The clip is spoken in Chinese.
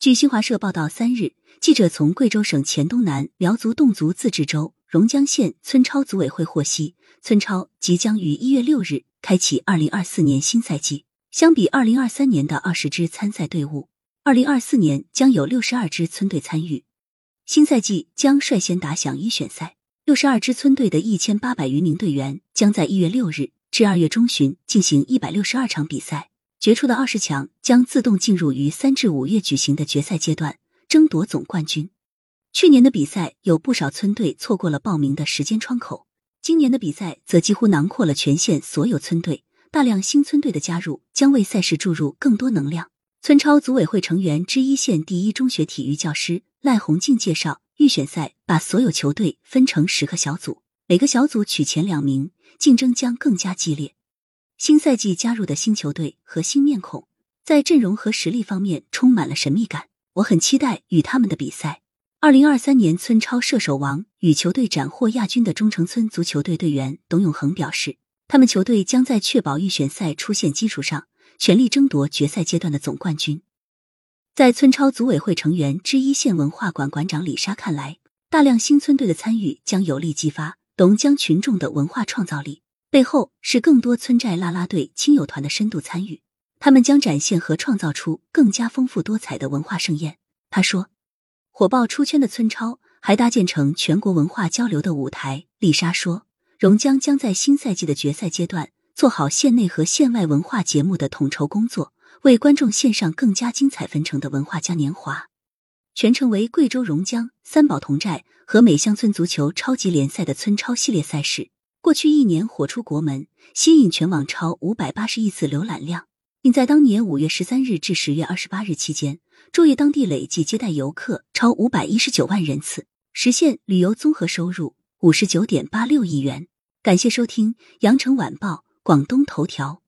据新华社报道，三日，记者从贵州省黔东南苗族侗族自治州榕江县村超组委会获悉，村超即将于一月六日开启二零二四年新赛季。相比二零二三年的二十支参赛队伍，二零二四年将有六十二支村队参与。新赛季将率先打响一选赛，六十二支村队的一千八百余名队员将在一月六日至二月中旬进行一百六十二场比赛。决出的二十强将自动进入于三至五月举行的决赛阶段，争夺总冠军。去年的比赛有不少村队错过了报名的时间窗口，今年的比赛则几乎囊括了全县所有村队。大量新村队的加入将为赛事注入更多能量。村超组委会成员之一县第一中学体育教师赖红静介绍，预选赛把所有球队分成十个小组，每个小组取前两名，竞争将更加激烈。新赛季加入的新球队和新面孔，在阵容和实力方面充满了神秘感。我很期待与他们的比赛。二零二三年村超射手王与球队斩获亚军的中城村足球队队员董永恒表示，他们球队将在确保预选赛出现基础上，全力争夺决赛阶段的总冠军。在村超组委会成员之一县文化馆馆长李莎看来，大量新村队的参与将有力激发董江群众的文化创造力。背后是更多村寨啦啦队、亲友团的深度参与，他们将展现和创造出更加丰富多彩的文化盛宴。他说：“火爆出圈的村超还搭建成全国文化交流的舞台。”丽莎说：“榕江将在新赛季的决赛阶段做好县内和县外文化节目的统筹工作，为观众献上更加精彩纷呈的文化嘉年华。”全程为贵州榕江三宝同寨和美乡村足球超级联赛的村超系列赛事。过去一年火出国门，吸引全网超五百八十亿次浏览量，并在当年五月十三日至十月二十八日期间，注意当地累计接待游客超五百一十九万人次，实现旅游综合收入五十九点八六亿元。感谢收听羊城晚报广东头条。